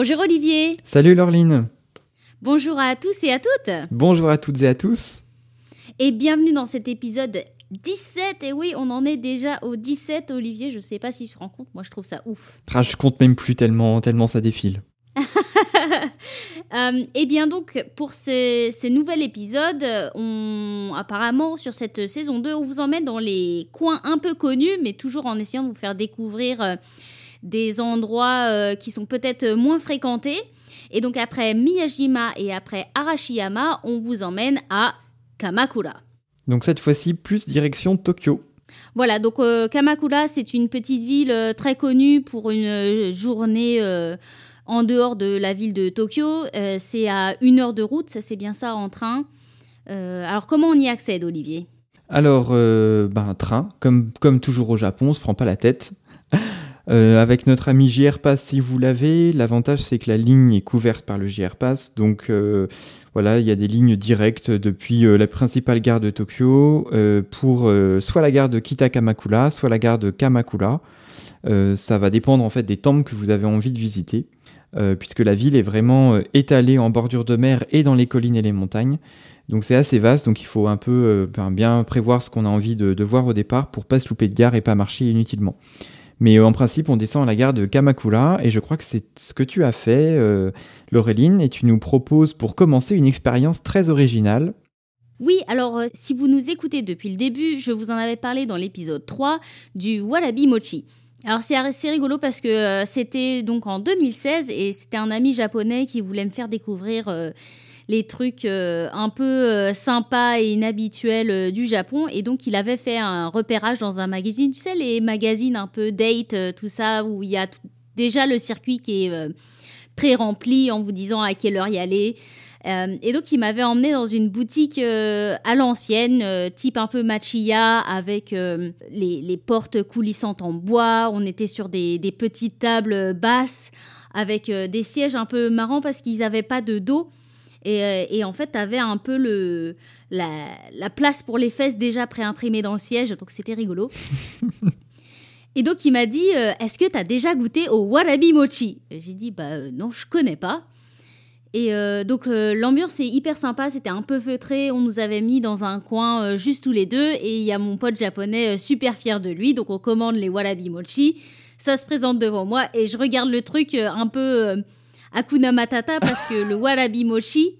Bonjour Olivier. Salut Laureline. Bonjour à tous et à toutes. Bonjour à toutes et à tous. Et bienvenue dans cet épisode 17. Et oui, on en est déjà au 17, Olivier. Je sais pas si tu te rends compte, moi je trouve ça ouf. Ah, je compte même plus tellement, tellement ça défile. Euh, et bien donc, pour ces, ces nouvel épisode, on, apparemment sur cette saison 2, on vous emmène dans les coins un peu connus, mais toujours en essayant de vous faire découvrir euh, des endroits euh, qui sont peut-être moins fréquentés. Et donc après Miyajima et après Arashiyama, on vous emmène à Kamakura. Donc cette fois-ci, plus direction Tokyo. Voilà, donc euh, Kamakura, c'est une petite ville euh, très connue pour une euh, journée euh, en dehors de la ville de Tokyo. Euh, c'est à une heure de route, ça c'est bien ça en train. Euh, alors comment on y accède, Olivier? Alors, euh, ben, train, comme, comme toujours au Japon, on se prend pas la tête. Euh, avec notre ami JR Pass, si vous l'avez, l'avantage c'est que la ligne est couverte par le JR Pass. Donc euh, voilà, il y a des lignes directes depuis euh, la principale gare de Tokyo pour soit la gare de Kitakamakura, soit la gare de Kamakura. Ça va dépendre en fait des temples que vous avez envie de visiter. puisque la ville est vraiment étalée en bordure de mer et dans les collines et les montagnes. Donc c'est assez vaste, donc il faut un peu ben, bien prévoir ce qu'on a envie de, de voir au départ pour pas se louper de gare et pas marcher inutilement. Mais euh, en principe, on descend à la gare de Kamakura et je crois que c'est ce que tu as fait, euh, Laureline, et tu nous proposes pour commencer une expérience très originale. Oui, alors euh, si vous nous écoutez depuis le début, je vous en avais parlé dans l'épisode 3 du Warabi Mochi. Alors c'est rigolo parce que euh, c'était donc en 2016 et c'était un ami japonais qui voulait me faire découvrir les trucs euh, un peu euh, sympas et inhabituels euh, du Japon et donc il avait fait un repérage dans un magazine, tu sais les magazines un peu date, tout ça où il y a déjà le circuit qui est pré-rempli en vous disant à quelle heure y aller. Et donc, il m'avait emmené dans une boutique à l'ancienne, type un peu machiya, avec les, portes coulissantes en bois. On était sur des, des petites tables basses, avec des sièges un peu marrants parce qu'ils n'avaient pas de dos. Et, euh, et en fait, tu avais un peu le, la, la place pour les fesses déjà préimprimée dans le siège, donc c'était rigolo. Et donc, il m'a dit euh, Est-ce que tu as déjà goûté au warabi mochi? J'ai dit Bah euh, non, je connais pas. Et donc l'ambiance est hyper sympa, c'était un peu feutré, on nous avait mis dans un coin juste tous les deux et il y a mon pote japonais super fier de lui, donc on commande les warabi mochi, ça se présente devant moi et je regarde le truc un peu Hakuna Matata parce que le warabi mochi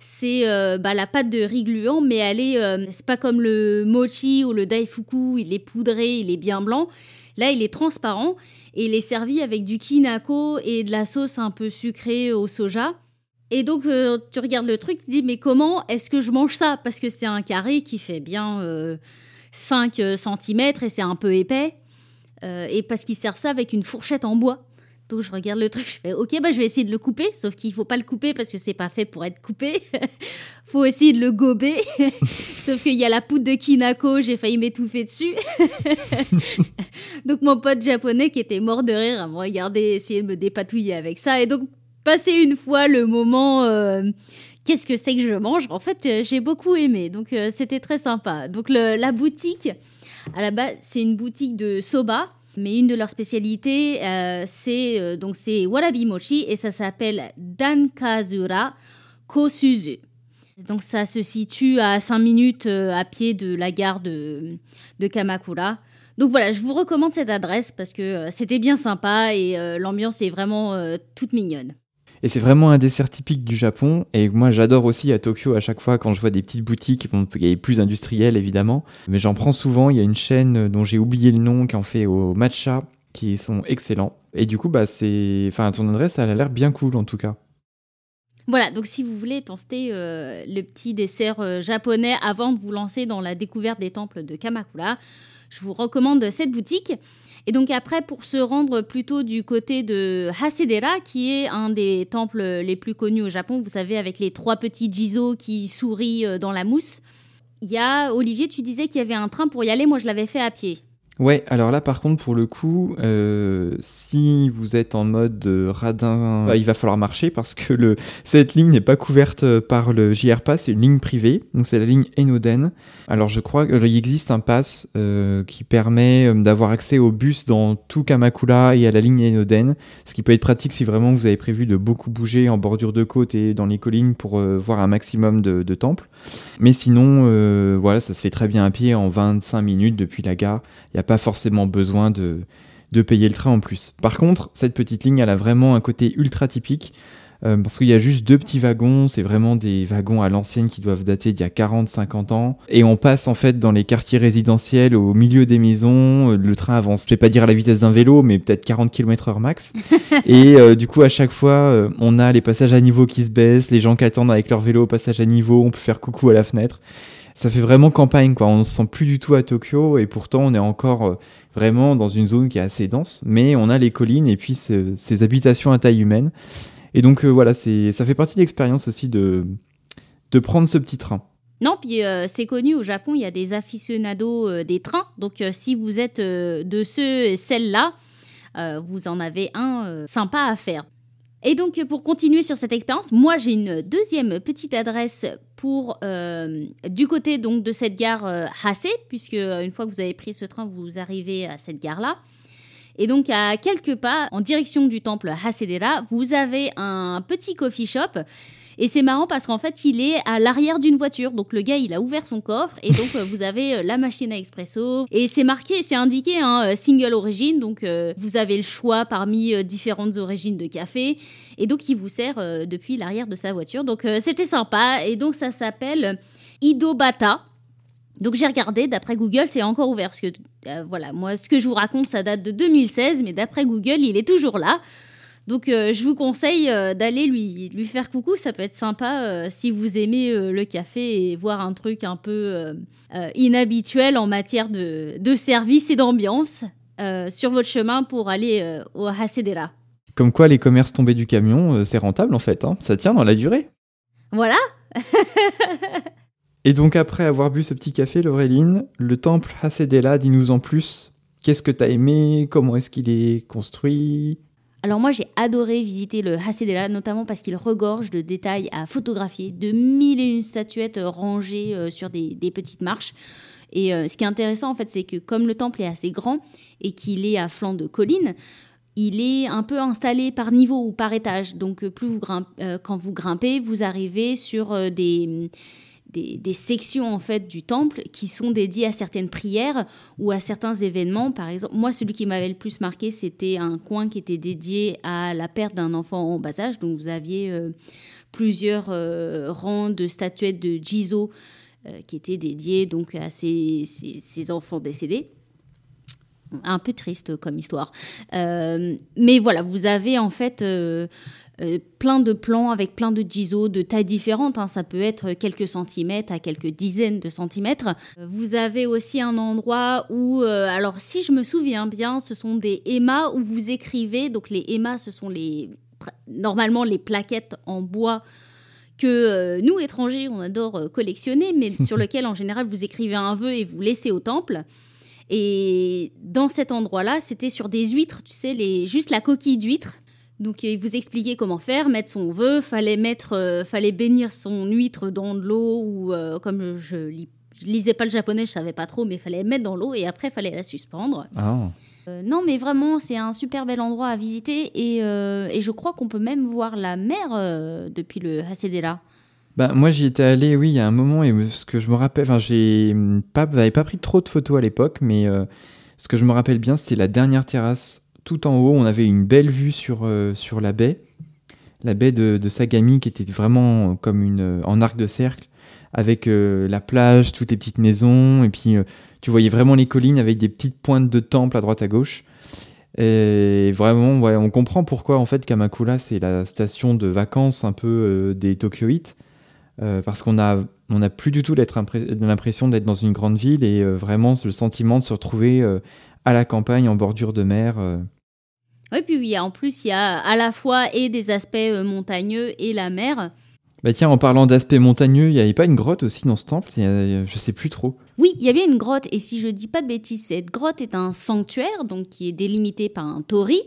c'est euh, bah, la pâte de riz gluant mais elle est euh, c'est pas comme le mochi ou le daifuku, il est poudré, il est bien blanc. Là, il est transparent et il est servi avec du kinako et de la sauce un peu sucrée au soja. Et donc, euh, tu regardes le truc, tu te dis, mais comment est-ce que je mange ça? Parce que c'est un carré qui fait bien euh, 5 cm et c'est un peu épais. Et parce qu'ils servent ça avec une fourchette en bois. Donc, je regarde le truc, je fais, ok, bah, je vais essayer de le couper. Sauf qu'il faut pas le couper parce que c'est pas fait pour être coupé. faut essayer de le gober. sauf qu'il y a la poudre de kinako, j'ai failli m'étouffer dessus. donc, mon pote japonais qui était mort de rire à me regarder, essayer de me dépatouiller avec ça. Et donc, passer une fois le moment euh, qu'est-ce que c'est que je mange? En fait euh, j'ai beaucoup aimé donc euh, c'était très sympa donc la boutique à la base c'est une boutique de soba mais une de leurs spécialités euh, c'est euh, donc c'est warabi mochi et ça s'appelle dankazura kosuzu donc ça se situe à 5 minutes euh, à pied de la gare de, de Kamakura. Donc voilà, je vous recommande cette adresse parce que c'était bien sympa et l'ambiance est vraiment toute mignonne. Et c'est vraiment un dessert typique du Japon. Et moi, j'adore aussi à Tokyo à chaque fois quand je vois des petites boutiques. Bon, il y a plus industrielles évidemment, mais j'en prends souvent. Il y a une chaîne dont j'ai oublié le nom qui en fait au matcha, qui sont excellents. Et du coup, bah c'est, enfin, ton adresse, elle a l'air bien cool en tout cas. Voilà, donc si vous voulez tester euh, le petit dessert euh, japonais avant de vous lancer dans la découverte des temples de Kamakura, Je vous recommande cette boutique. Et donc après, pour se rendre plutôt du côté de Hasedera, qui est un des temples les plus connus au Japon, vous savez, avec les trois petits Jizo qui sourient euh, dans la mousse, il y a, Olivier, tu disais qu'il y avait un train pour y aller, moi je l'avais fait à pied. Ouais, alors là par contre pour le coup, euh, si vous êtes en mode radin, bah, il va falloir marcher parce que le, cette ligne n'est pas couverte euh, par le JR Pass, c'est une ligne privée, donc c'est la ligne Enoden. Alors je crois qu'il existe un pass euh, qui permet d'avoir accès au bus dans tout Kamakura et à la ligne Enoden, ce qui peut être pratique si vraiment vous avez prévu de beaucoup bouger en bordure de côte et dans les collines pour voir un maximum de, temples. Mais sinon, voilà, ça se fait très bien à pied en 25 minutes depuis la gare. A pas forcément besoin de, de payer le train en plus. Par contre, cette petite ligne, elle a vraiment un côté ultra typique. Euh, parce qu'il y a juste deux petits wagons, c'est vraiment des wagons à l'ancienne qui doivent dater d'il y a 40-50 ans. Et on passe en fait dans les quartiers résidentiels au milieu des maisons, euh, le train avance, je vais pas dire à la vitesse d'un vélo, mais peut-être 40 km h max. et euh, du coup, à chaque fois, on a les passages à niveau qui se baissent, les gens qui attendent avec leur vélo au passage à niveau, on peut faire coucou à la fenêtre ça fait vraiment campagne, quoi. On ne se sent plus du tout à Tokyo et pourtant on est encore euh, vraiment dans une zone qui est assez dense, mais on a les collines et puis ces habitations à taille humaine. Et donc euh, voilà, c'est, ça fait partie de l'expérience aussi de, de prendre ce petit train. Non, puis euh, c'est connu au Japon, il y a des aficionados des trains. Donc si vous êtes de ceux et celles-là, vous en avez un sympa à faire. Et donc, pour continuer sur cette expérience, moi j'ai une deuxième petite adresse pour euh, du côté donc de cette gare euh, puisque euh, une fois que vous avez pris ce train, vous arrivez à cette gare-là. Et donc, à quelques pas, en direction du temple Hasedera, vous avez un petit coffee shop et c'est marrant parce qu'en fait, il est à l'arrière d'une voiture. Donc le gars, il a ouvert son coffre et donc euh, vous avez euh, la machine à expresso. Et c'est marqué, c'est indiqué hein, euh, single origine. Donc vous avez le choix parmi différentes origines de café. Et donc il vous sert depuis l'arrière de sa voiture. Donc c'était sympa. Et donc ça s'appelle Idobata. Donc j'ai regardé, d'après Google, c'est encore ouvert. Parce que voilà, moi, ce que je vous raconte, ça date de 2016, mais d'après Google, il est toujours là. Donc euh, je vous conseille euh, d'aller lui, lui faire coucou, ça peut être sympa euh, si vous aimez le café et voir un truc un peu inhabituel en matière de, de service et d'ambiance sur votre chemin pour aller au Hasedera. Comme quoi les commerces tombés du camion, c'est rentable en fait, hein. ça tient dans la durée. Voilà Et donc après avoir bu ce petit café, Laureline, le temple Hasedera, dis-nous en plus, qu'est-ce que tu as aimé, comment est-ce qu'il est construit? Alors moi j'ai adoré visiter le Hasedela, notamment parce qu'il regorge de détails à photographier, de mille et une statuettes euh, rangées euh, sur des, petites marches. Et euh, ce qui est intéressant en fait, c'est que comme le temple est assez grand et qu'il est à flanc de colline, il est un peu installé par niveau ou par étage. Donc plus vous quand vous grimpez, vous arrivez sur des des, sections en fait du temple qui sont dédiées à certaines prières ou à certains événements. Par exemple, moi, celui qui m'avait le plus marqué, c'était un coin qui était dédié à la perte d'un enfant en bas âge. Donc, vous aviez euh, plusieurs euh, rangs de statuettes de Jizo euh, qui étaient dédiées donc à ces, ces enfants décédés un peu triste comme histoire. mais voilà, vous avez en fait plein de plans avec plein de jizo de tailles différentes. Hein. Ça peut être quelques centimètres à quelques dizaines de centimètres. Euh, vous avez aussi un endroit où, euh, alors si je me souviens bien, ce sont des émas où vous écrivez. Donc les émas, ce sont les normalement les plaquettes en bois que nous, étrangers, on adore collectionner, mais sur lequel, en général, vous écrivez un vœu et vous laissez au temple. Et dans cet endroit-là, c'était sur des huîtres, tu sais, les, juste la coquille d'huître. Donc il vous expliquait comment faire, mettre son vœu, fallait mettre, euh, fallait bénir son huître dans de l'eau ou euh, comme je, lisais pas le japonais, je savais pas trop, mais fallait mettre dans l'eau et après il fallait la suspendre. Ah. Euh, non, mais vraiment, c'est un super bel endroit à visiter et, et je crois qu'on peut même voir la mer depuis le Hasedera. Bah, moi, j'y étais allé, oui, il y a un moment, et ce que je me rappelle, enfin, j'ai pas, pas pris trop de photos à l'époque, mais ce que je me rappelle bien, c'était la dernière terrasse tout en haut, on avait une belle vue sur, euh, sur la baie, la baie de, Sagami qui était vraiment comme une en arc de cercle, avec euh, la plage, toutes les petites maisons, et puis euh, tu voyais vraiment les collines avec des petites pointes de temples à droite à gauche. Et vraiment, on comprend pourquoi en fait Kamakura c'est la station de vacances un peu des Tokyoïtes. parce qu'on a, on n'a plus du tout l'impression d'être dans une grande ville et vraiment le sentiment de se retrouver à la campagne en bordure de mer. Oui, puis oui, en plus, il y a à la fois et des aspects montagneux et la mer. Bah tiens, en parlant d'aspect montagneux, il n'y avait pas une grotte aussi dans ce temple? Je sais plus trop. Oui, il y avait une grotte, et si je dis pas de bêtises, cette grotte est un sanctuaire, donc qui est délimité par un tori,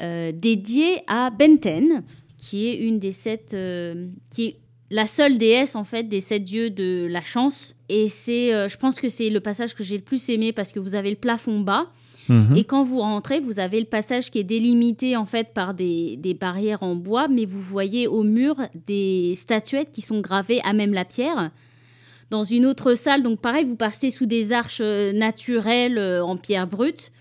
euh, dédié à Benten, qui est une des sept, euh, qui est la seule déesse en fait des sept dieux de la chance. Et c'est, euh, je pense que c'est le passage que j'ai le plus aimé parce que vous avez le plafond bas Mhm. Et quand vous rentrez, vous avez le passage qui est délimité en fait par des, barrières en bois, mais vous voyez au mur des statuettes qui sont gravées à même la pierre. Dans une autre salle, donc pareil, vous passez sous des arches euh, naturelles euh, en pierre brute.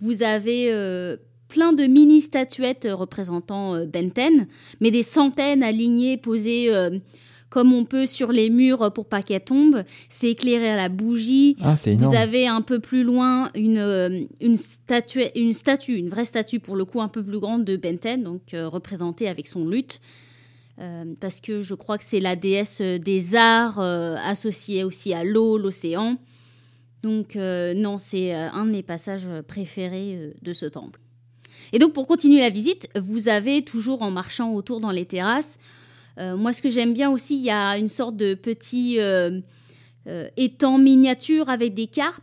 Vous avez euh, plein de mini statuettes représentant Benten, mais des centaines alignées, posées comme on peut sur les murs pour pas qu'elle tombe. C'est éclairé à la bougie. Ah, Vous avez un peu plus loin une, euh, une, statue, une statue, une vraie statue pour le coup un peu plus grande de Benten, donc euh, représentée avec son luth. Euh, parce que je crois que c'est la déesse des arts associée aussi à l'eau, l'océan. Donc non, c'est un de mes passages préférés de ce temple. Et donc pour continuer la visite, vous avez toujours en marchant autour dans les terrasses, moi, ce que j'aime bien aussi, il y a une sorte de petit euh, euh, étang miniature avec des carpes.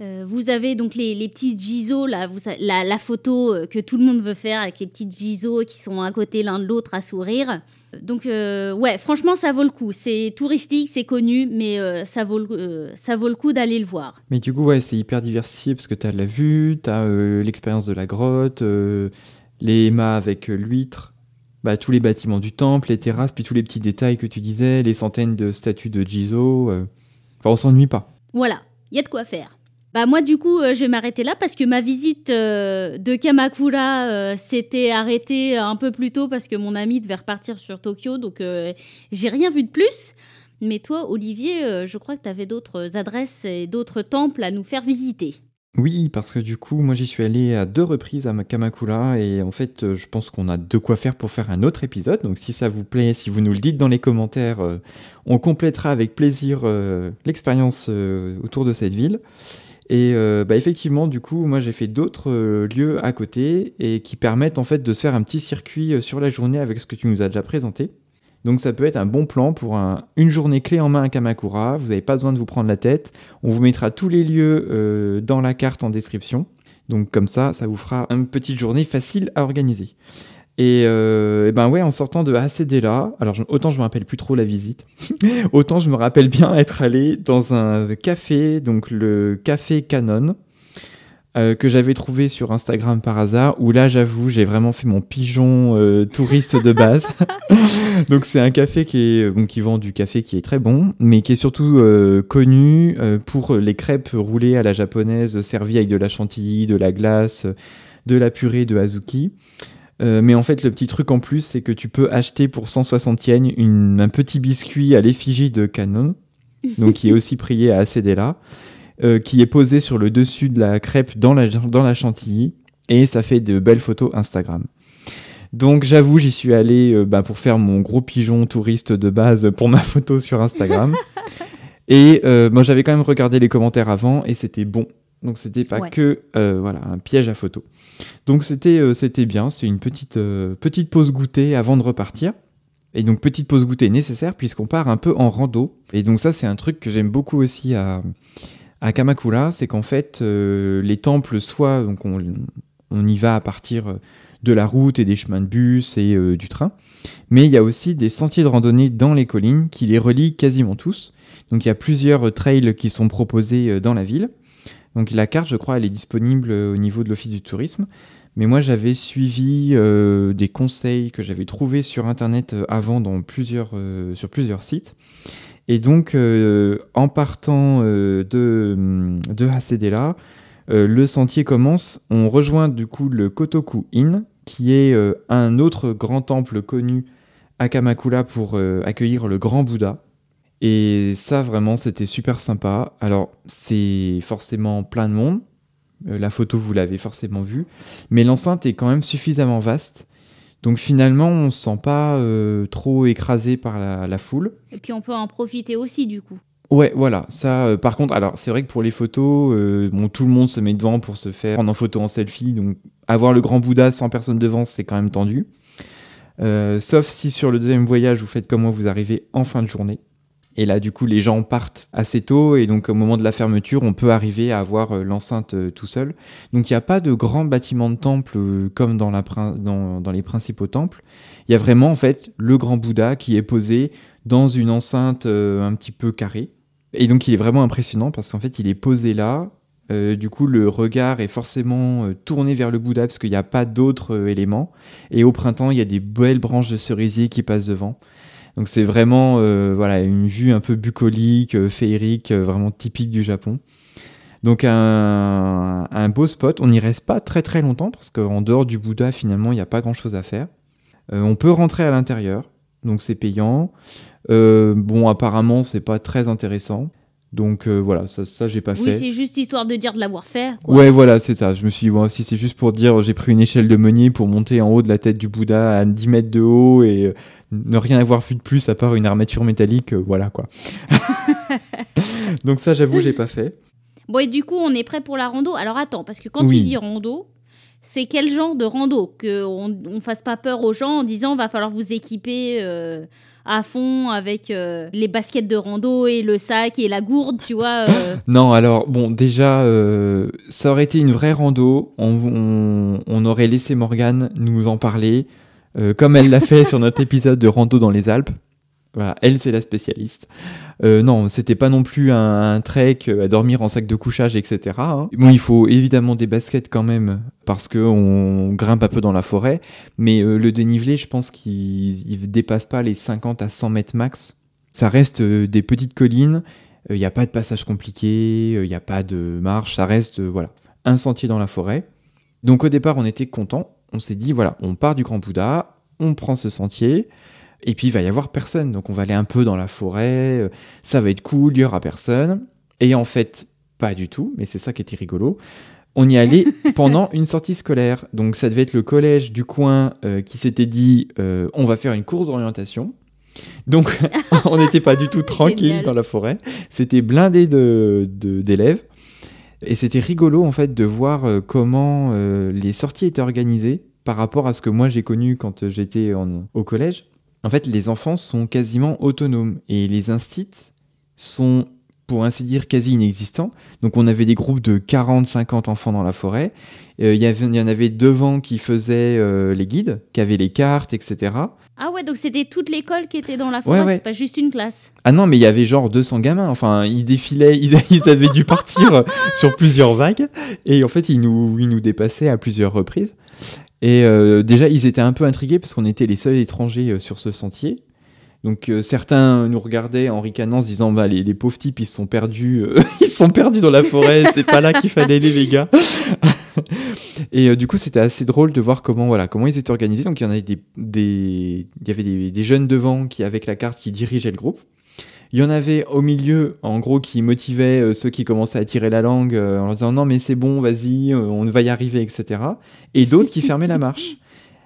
vous avez donc les, petits vous, la, photo que tout le monde veut faire avec les petits giseaux qui sont à côté l'un de l'autre à sourire. Donc, ouais, franchement, ça vaut le coup. C'est touristique, c'est connu, mais ça, vaut le, ça vaut le coup d'aller le voir. Mais du coup, ouais, c'est hyper diversifié parce que tu as la vue, tu as l'expérience de la grotte, les mâts avec l'huître. Bah, tous les bâtiments du temple, les terrasses, puis tous les petits détails que tu disais, les centaines de statues de Jizo. Euh. Enfin, on s'ennuie pas. Voilà, il y a de quoi faire. Bah moi du coup euh, je vais m'arrêter là parce que ma visite euh, de Kamakura s'était arrêtée un peu plus tôt parce que mon ami devait repartir sur Tokyo donc j'ai rien vu de plus. Mais toi Olivier, je crois que tu avais d'autres adresses et d'autres temples à nous faire visiter. Oui, parce que du coup, moi j'y suis allé à deux reprises à Kamakura et en fait, euh, je pense qu'on a de quoi faire pour faire un autre épisode. Donc si ça vous plaît, si vous nous le dites dans les commentaires, euh, on complétera avec plaisir euh, l'expérience autour de cette ville. Et bah, effectivement, du coup, moi j'ai fait d'autres lieux à côté et qui permettent en fait de se faire un petit circuit sur la journée avec ce que tu nous as déjà présenté. Donc ça peut être un bon plan pour une journée clé en main à Kamakura. Vous n'avez pas besoin de vous prendre la tête. On vous mettra tous les lieux euh, dans la carte en description. Donc comme ça, ça vous fera une petite journée facile à organiser. Et, euh, ben ouais, en sortant de Hasedela, alors autant je me rappelle plus trop la visite, autant je me rappelle bien être allé dans un café, donc le café Canon, euh, que j'avais trouvé sur Instagram par hasard, où là j'avoue j'ai vraiment fait mon pigeon euh, touriste de base. Donc c'est un café bon, qui vend du café qui est très bon, mais qui est surtout euh, connu pour les crêpes roulées à la japonaise, servies avec de la chantilly, de la glace, de la purée de azuki. mais en fait, le petit truc en plus, c'est que tu peux acheter pour 160 yens un petit biscuit à l'effigie de Canon, donc qui est aussi prié à Acedela. Euh, qui est posé sur le dessus de la crêpe dans la, dans la chantilly et ça fait de belles photos Instagram. Donc j'avoue, j'y suis allé euh, bah, pour faire mon gros pigeon touriste de base pour ma photo sur Instagram. et euh, moi j'avais quand même regardé les commentaires avant et c'était bon. Donc c'était pas que voilà un piège à photo. Donc c'était c'était bien, c'était une petite petite pause goûter avant de repartir. Et donc petite pause goûter nécessaire puisqu'on part un peu en rando. Et donc ça c'est un truc que j'aime beaucoup aussi à à Kamakura, c'est qu'en fait, euh, les temples, soit donc on, y va à partir de la route et des chemins de bus et euh, du train, mais il y a aussi des sentiers de randonnée dans les collines qui les relient quasiment tous. Donc il y a plusieurs trails qui sont proposés euh, dans la ville. Donc la carte, je crois, elle est disponible au niveau de l'Office du tourisme. Mais moi, j'avais suivi des conseils que j'avais trouvés sur Internet avant dans plusieurs, sur plusieurs sites. Et donc, euh, en partant euh, de, de euh, le sentier commence. On rejoint du coup le Kotoku Inn, qui est un autre grand temple connu à Kamakura pour accueillir le grand Bouddha. Et ça, vraiment, c'était super sympa. Alors, c'est forcément plein de monde. la photo, vous l'avez forcément vue. Mais l'enceinte est quand même suffisamment vaste Donc finalement, on se sent pas trop écrasé par la, la, foule. Et puis on peut en profiter aussi du coup. Ouais, voilà. Ça, euh, par contre, alors c'est vrai que pour les photos, euh, bon, tout le monde se met devant pour se faire prendre en photo en selfie. Donc, avoir le grand Bouddha sans personne devant, c'est quand même tendu. Euh, sauf si sur le deuxième voyage, vous faites comme moi, vous arrivez en fin de journée. Et là, du coup, les gens partent assez tôt. Et donc, au moment de la fermeture, on peut arriver à avoir l'enceinte tout seul. Donc, il n'y a pas de grands bâtiments de temple comme dans, les principaux temples. Il y a vraiment, en fait, le grand Bouddha qui est posé dans une enceinte un petit peu carrée. Et donc il est vraiment impressionnant parce qu'en fait il est posé là. Euh, du coup, le regard est forcément euh, tourné vers le Bouddha parce qu'il n'y a pas d'autres euh, éléments. Et au printemps, il y a des belles branches de cerisier qui passent devant. Donc c'est vraiment voilà une vue un peu bucolique, féerique, vraiment typique du Japon. Donc un, un, beau spot. On n'y reste pas très très longtemps parce qu'en dehors du Bouddha, finalement, il n'y a pas grand chose à faire. on peut rentrer à l'intérieur, donc c'est payant. Euh, bon, apparemment, c'est pas très intéressant. Donc euh, voilà, ça, ça j'ai pas fait. Oui, c'est juste histoire de dire de l'avoir fait. Ouais, voilà, c'est ça. Je me suis dit, bon, si c'est juste pour dire, j'ai pris une échelle de meunier pour monter en haut de la tête du Bouddha à 10 mètres de haut et euh, ne rien avoir vu de plus à part une armature métallique, voilà quoi. Donc ça, j'avoue, j'ai pas fait. Bon, et du coup, on est prêt pour la rando. Alors attends, parce que quand tu dis rando, c'est quel genre de rando Qu'on ne fasse pas peur aux gens en disant, va falloir vous équiper à fond avec euh, les baskets de rando et le sac et la gourde, tu vois. Euh. non, alors bon, déjà, euh, ça aurait été une vraie rando. On, on, aurait laissé Morgane nous en parler, comme elle l'a fait sur notre épisode de rando dans les Alpes. Elle, c'est la spécialiste. Euh, non, c'était pas non plus un, trek euh, à dormir en sac de couchage, etc. Hein. Bon, il faut évidemment des baskets quand même, parce qu'on grimpe un peu dans la forêt, mais euh, le dénivelé, je pense qu'il dépasse pas les 50 à 100 mètres max. Ça reste des petites collines, il n'y a pas de passage compliqué, il n'y a pas de marche, ça reste, voilà, un sentier dans la forêt. Donc au départ, on était content, on s'est dit, voilà, on part du Grand Bouddha, on prend ce sentier, et puis il va y avoir personne. Donc on va aller un peu dans la forêt, euh, ça va être cool, il y aura personne. Et en fait, pas du tout, mais c'est ça qui était rigolo. On y allait pendant une sortie scolaire. Donc ça devait être le collège du coin euh, qui s'était dit euh, on va faire une course d'orientation. Donc on n'était pas du tout tranquille dans la forêt. C'était blindé d'élèves. De, d'élèves et c'était rigolo en fait de voir comment les sorties étaient organisées par rapport à ce que moi j'ai connu quand j'étais au collège en fait, les enfants sont quasiment autonomes et les instits sont, pour ainsi dire, quasi inexistants. Donc, on avait des groupes de 40-50 enfants dans la forêt. Euh, il y, en avait devant qui faisaient euh, les guides, qui avaient les cartes, etc. Ah ouais, donc c'était toute l'école qui était dans la forêt, c'est pas juste une classe. Ah non, mais il y avait genre 200 gamins. Enfin, ils défilaient, ils, avaient dû partir sur plusieurs vagues. Et en fait, ils nous, ils nous dépassaient à plusieurs reprises. Et euh, déjà, ils étaient un peu intrigués parce qu'on était les seuls étrangers euh, sur ce sentier. Donc euh, certains nous regardaient en ricanant, se disant bah les, pauvres types ils sont perdus, ils sont perdus dans la forêt, c'est pas là qu'il fallait aller les gars. Et du coup c'était assez drôle de voir comment voilà comment ils étaient organisés. Donc il y en avait des, des il y avait des, des, jeunes devant qui avec la carte qui dirigeaient le groupe. Il y en avait au milieu, en gros, qui motivaient euh, ceux qui commençaient à tirer la langue euh, en leur disant non mais c'est bon, vas-y, euh, on va y arriver, etc. Et d'autres qui fermaient la marche.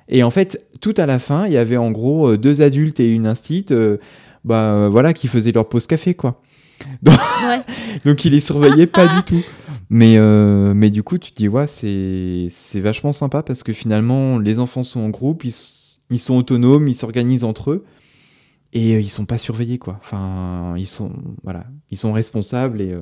Et en fait, tout à la fin, il y avait en gros deux adultes et une instite, bah voilà, qui faisaient leur pause café, quoi. Donc, ouais. donc ils les surveillaient pas du tout. Mais, mais du coup, tu te dis, ouais, c'est vachement sympa parce que finalement, les enfants sont en groupe, ils, ils sont autonomes, ils s'organisent entre eux et euh, ils sont pas surveillés quoi. Enfin, ils sont voilà, ils sont responsables et euh,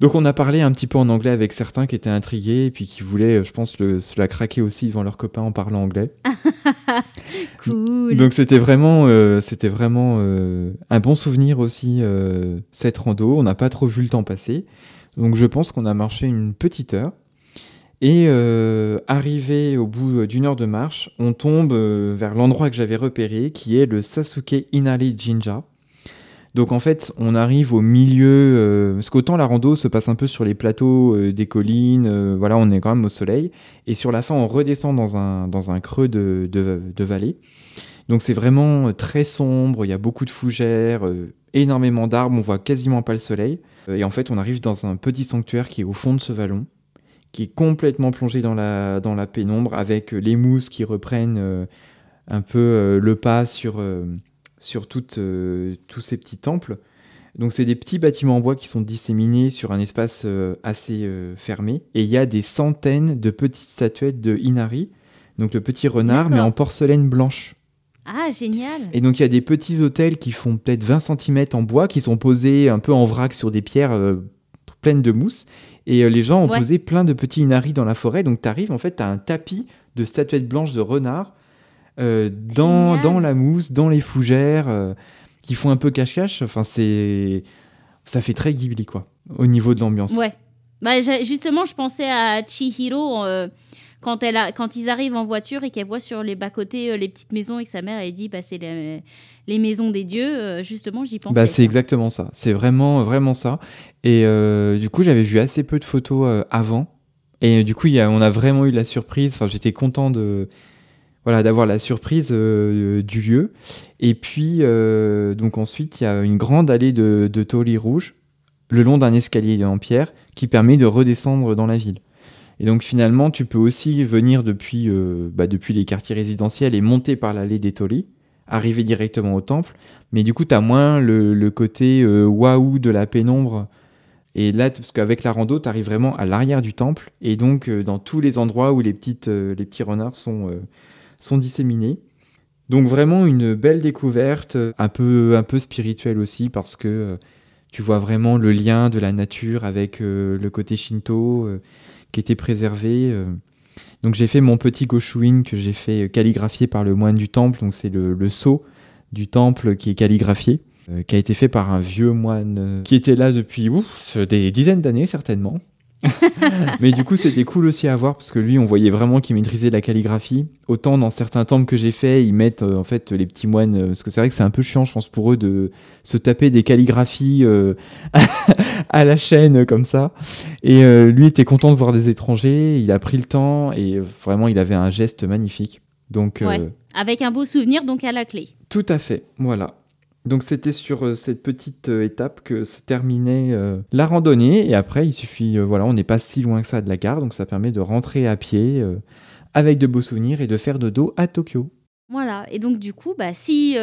donc on a parlé un petit peu en anglais avec certains qui étaient intrigués et puis qui voulaient, euh, je pense, le, se la craquer aussi devant leurs copains en parlant anglais. cool. Donc c'était vraiment, c'était vraiment un bon souvenir aussi cette rando. On n'a pas trop vu le temps passer. Donc je pense qu'on a marché une petite heure. Et euh, arrivé au bout d'une heure de marche, on tombe euh, vers l'endroit que j'avais repéré, qui est le Sasuke Inari Jinja. Donc en fait, on arrive au milieu, euh, parce qu'autant la rando se passe un peu sur les plateaux des collines, voilà, on est quand même au soleil, et sur la fin, on redescend dans un, creux de, vallée. Donc c'est vraiment très sombre, il y a beaucoup de fougères, énormément d'arbres, on voit quasiment pas le soleil. Et en fait, on arrive dans un petit sanctuaire qui est au fond de ce vallon qui est complètement plongé dans la, dans la pénombre avec les mousses qui reprennent euh, un peu le pas sur, sur toutes, tous ces petits temples. Donc c'est des petits bâtiments en bois qui sont disséminés sur un espace assez fermé. Et il y a des centaines de petites statuettes de Inari, donc le petit renard, mais en porcelaine blanche. Ah, génial Et donc il y a des petits hôtels qui font peut-être 20 cm en bois, qui sont posés un peu en vrac sur des pierres pleines de mousse. Et les gens ont posé plein de petits Inari dans la forêt. Donc tu arrives, en fait, tu as un tapis de statuettes blanches de renards euh, dans, dans la mousse, dans les fougères, euh, qui font un peu cache-cache. Enfin, c'est. Ça fait très Ghibli, quoi, au niveau de l'ambiance. Ouais. Bah, justement, je pensais à Chihiro. Euh, quand, elle a, quand ils arrivent en voiture et qu'elle voit sur les bas-côtés les petites maisons et que sa mère elle dit bah, c'est les, les, maisons des dieux, justement j'y pensais. Bah, c'est exactement ça, c'est vraiment, vraiment ça. Et du coup j'avais vu assez peu de photos avant et du coup, y a, on a vraiment eu la surprise. Enfin, j'étais content de voilà d'avoir la surprise euh, du lieu. Et puis, euh, donc ensuite, il y a une grande allée de, de rouge le long d'un escalier en pierre qui permet de redescendre dans la ville. Et donc finalement, tu peux aussi venir depuis, euh, bah, depuis les quartiers résidentiels et monter par l'allée des Toli, arriver directement au temple. Mais du coup, tu as moins le, côté waouh de la pénombre et là, parce qu'avec la rando, tu arrives vraiment à l'arrière du temple, et donc euh, dans tous les endroits où les, petites, euh, les petits renards sont, euh, sont disséminés. Donc vraiment une belle découverte, un peu, un peu spirituelle aussi, parce que tu vois vraiment le lien de la nature avec le côté shinto qui était préservé. Donc j'ai fait mon petit goshuin que j'ai fait calligraphier par le moine du temple, donc c'est le, le sceau du temple qui est calligraphié. Euh, qui a été fait par un vieux moine euh, qui était là depuis des dizaines d'années certainement. Mais du coup, c'était cool aussi à voir parce que lui, on voyait vraiment qu'il maîtrisait la calligraphie. Autant dans certains temples que j'ai fait, ils mettent euh, en fait les petits moines parce que c'est vrai que c'est un peu chiant, je pense, pour eux de se taper des calligraphies à la chaîne comme ça. Et lui était content de voir des étrangers. Il a pris le temps et vraiment, il avait un geste magnifique. Donc, avec un beau souvenir donc à la clé. Tout à fait, voilà. Donc c'était sur euh, cette petite euh, étape que se terminait euh, la randonnée et après il suffit, voilà, on n'est pas si loin que ça de la gare, donc ça permet de rentrer à pied avec de beaux souvenirs et de faire de dos à Tokyo. Voilà, et donc du coup, bah, si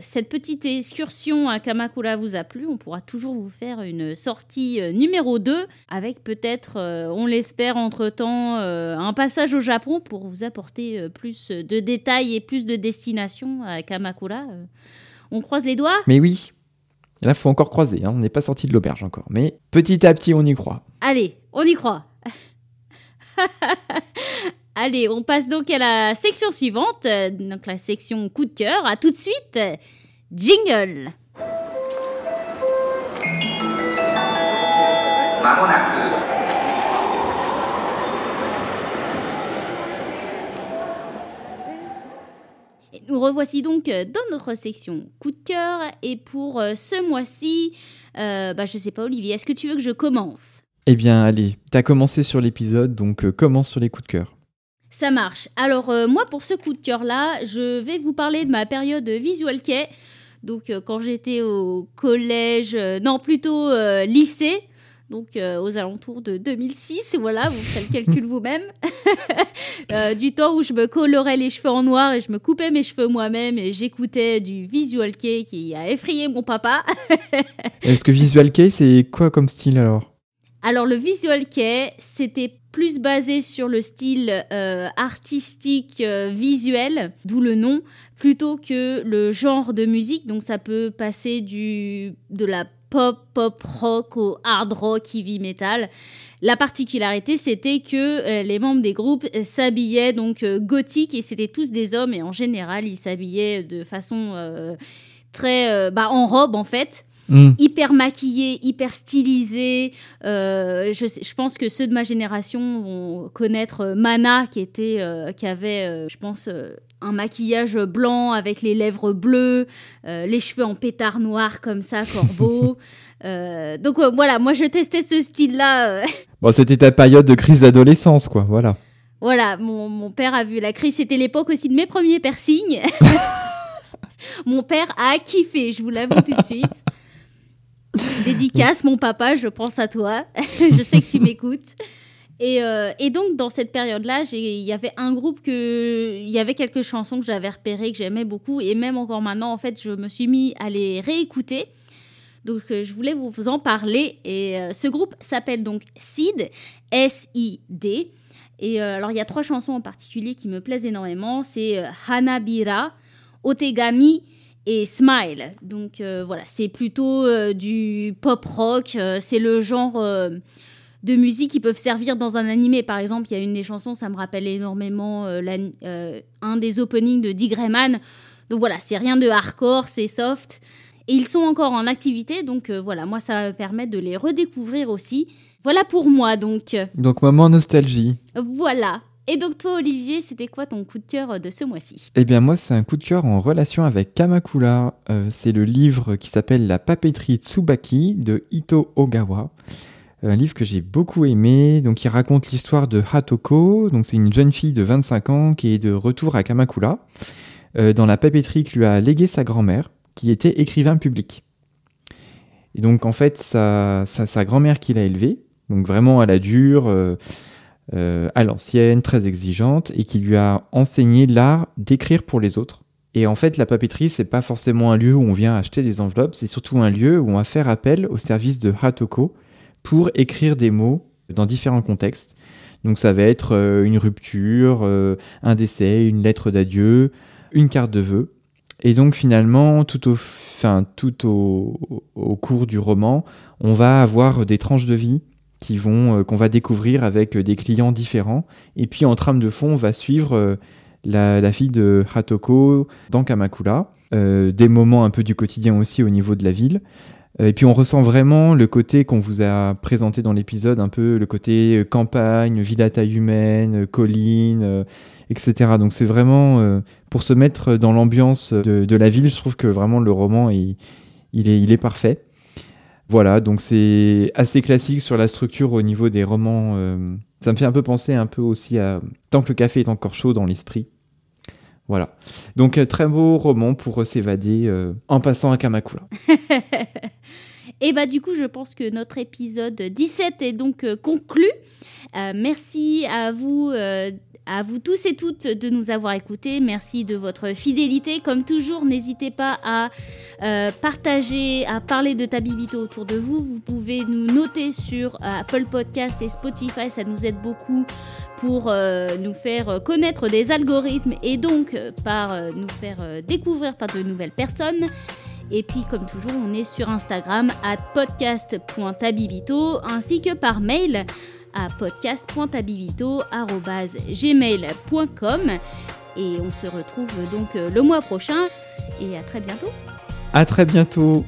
cette petite excursion à Kamakura vous a plu, on pourra toujours vous faire une sortie numéro 2 avec peut-être, on l'espère entre-temps, un passage au Japon pour vous apporter plus de détails et plus de destinations à Kamakura. On croise les doigts Mais oui. là, il faut encore croiser. Hein. On n'est pas sorti de l'auberge encore. Mais petit à petit, on y croit. Allez, on y croit. Allez, on passe donc à la section suivante. Donc la section coup de cœur. À tout de suite. Jingle. Nous revoici donc euh, dans notre section coup de cœur et pour euh, ce mois-ci, euh, bah, je sais pas Olivier, est-ce que tu veux que je commence? Eh bien allez, tu as commencé sur l'épisode, donc commence sur les coups de cœur. Ça marche. Alors moi pour ce coup de cœur là, je vais vous parler de ma période visual kei. Donc quand j'étais au collège, non plutôt lycée, donc euh, aux alentours de 2006. Voilà, vous faites le calcul vous-même. Euh, du temps où je me colorais les cheveux en noir et je me coupais mes cheveux moi-même et j'écoutais du Visual Kei qui a effrayé mon papa. Est-ce que Visual Kei, c'est quoi comme style alors? Alors le Visual Kei, c'était plus basé sur le style euh, artistique visuel, d'où le nom, plutôt que le genre de musique. Donc ça peut passer du de la pop, pop rock au hard rock, heavy metal. La particularité, c'était que euh, les membres des groupes s'habillaient donc euh, gothique et c'était tous des hommes et en général, ils s'habillaient de façon euh, très bah, en robe en fait. Mm. hyper maquillés, hyper stylisés. je, je, pense que ceux de ma génération vont connaître Mana, qui était, qui avait, je pense, un maquillage blanc avec les lèvres bleues, euh, les cheveux en pétard noir comme ça, corbeau. Euh, donc euh, voilà, moi je testais ce style-là. bon, c'était ta période de crise d'adolescence, quoi, voilà. Voilà, mon, mon, père a vu la crise, c'était l'époque aussi de mes premiers piercings. mon père a kiffé, je vous l'avoue tout de suite. Dédicace, mon papa, je pense à toi. je sais que tu m'écoutes. Et, euh, donc, dans cette période-là, il y avait un groupe que. Il y avait quelques chansons que j'avais repérées, que j'aimais beaucoup. Et même encore maintenant, en fait, je me suis mis à les réécouter. Donc, euh, je voulais vous en parler. Et euh, ce groupe s'appelle donc SID, S-I-D. Et alors, il y a trois chansons en particulier qui me plaisent énormément. C'est Hanabira, Otegami et Smile. Donc, voilà, c'est plutôt du pop rock. c'est le genre de musique qui peuvent servir dans un animé. Par exemple, il y a une des chansons, ça me rappelle énormément euh, euh, un des openings de Dick Grayman. Donc voilà, c'est rien de hardcore, c'est soft. Et ils sont encore en activité, donc euh, voilà, moi ça me permet de les redécouvrir aussi. Voilà pour moi donc. Donc moment nostalgie. Voilà. Et donc toi Olivier, c'était quoi ton coup de cœur de ce mois-ci? Eh bien moi c'est un coup de cœur en relation avec Kamakura. c'est le livre qui s'appelle La papeterie Tsubaki de Ito Ogawa un livre que j'ai beaucoup aimé. Donc, il raconte l'histoire de Hatoko. Donc, c'est une jeune fille de 25 ans qui est de retour à Kamakura, euh, dans la papeterie que lui a légué sa grand-mère, qui était écrivain public. Et donc, en fait, sa, sa, grand-mère qui l'a élevée, donc vraiment à la dure, euh, euh, à l'ancienne, très exigeante, et qui lui a enseigné l'art d'écrire pour les autres. Et en fait, la papeterie, c'est pas forcément un lieu où on vient acheter des enveloppes, c'est surtout un lieu où on va faire appel au service de Hatoko, pour écrire des mots dans différents contextes. Donc ça va être euh, une rupture, euh, un décès, une lettre d'adieu, une carte de vœux. Et donc finalement, tout au, fin, tout au, cours du roman, on va avoir des tranches de vie vont euh, qu'on va découvrir avec des clients différents. Et puis en trame de fond, on va suivre la, la, fille de Hatoko dans Kamakura, des moments un peu du quotidien aussi au niveau de la ville. Euh, et puis on ressent vraiment le côté qu'on vous a présenté dans l'épisode, un peu le côté euh, campagne, ville à taille humaine, euh, colline, etc. Donc c'est vraiment pour se mettre dans l'ambiance de, la ville, je trouve que vraiment le roman il, il est parfait. Voilà, donc c'est assez classique sur la structure au niveau des romans. ça me fait un peu penser un peu aussi à Tant que le café est encore chaud dans l'esprit. Voilà. Donc, euh, très beau roman pour euh, s'évader euh, en passant à Kamakura. Et bah du coup, je pense que notre épisode 17 est donc conclu. merci à vous à vous tous et toutes de nous avoir écoutés. Merci de votre fidélité. Comme toujours, n'hésitez pas à euh, partager, à parler de Tabibito autour de vous. Vous pouvez nous noter sur euh, Apple Podcast et Spotify. Ça nous aide beaucoup pour euh, nous faire connaître des algorithmes et donc par nous faire découvrir par de nouvelles personnes. Et puis, comme toujours, on est sur Instagram at podcast.tabibito ainsi que par mail à podcast.abilito.gmail.com et on se retrouve donc euh, le mois prochain et à très bientôt. À très bientôt.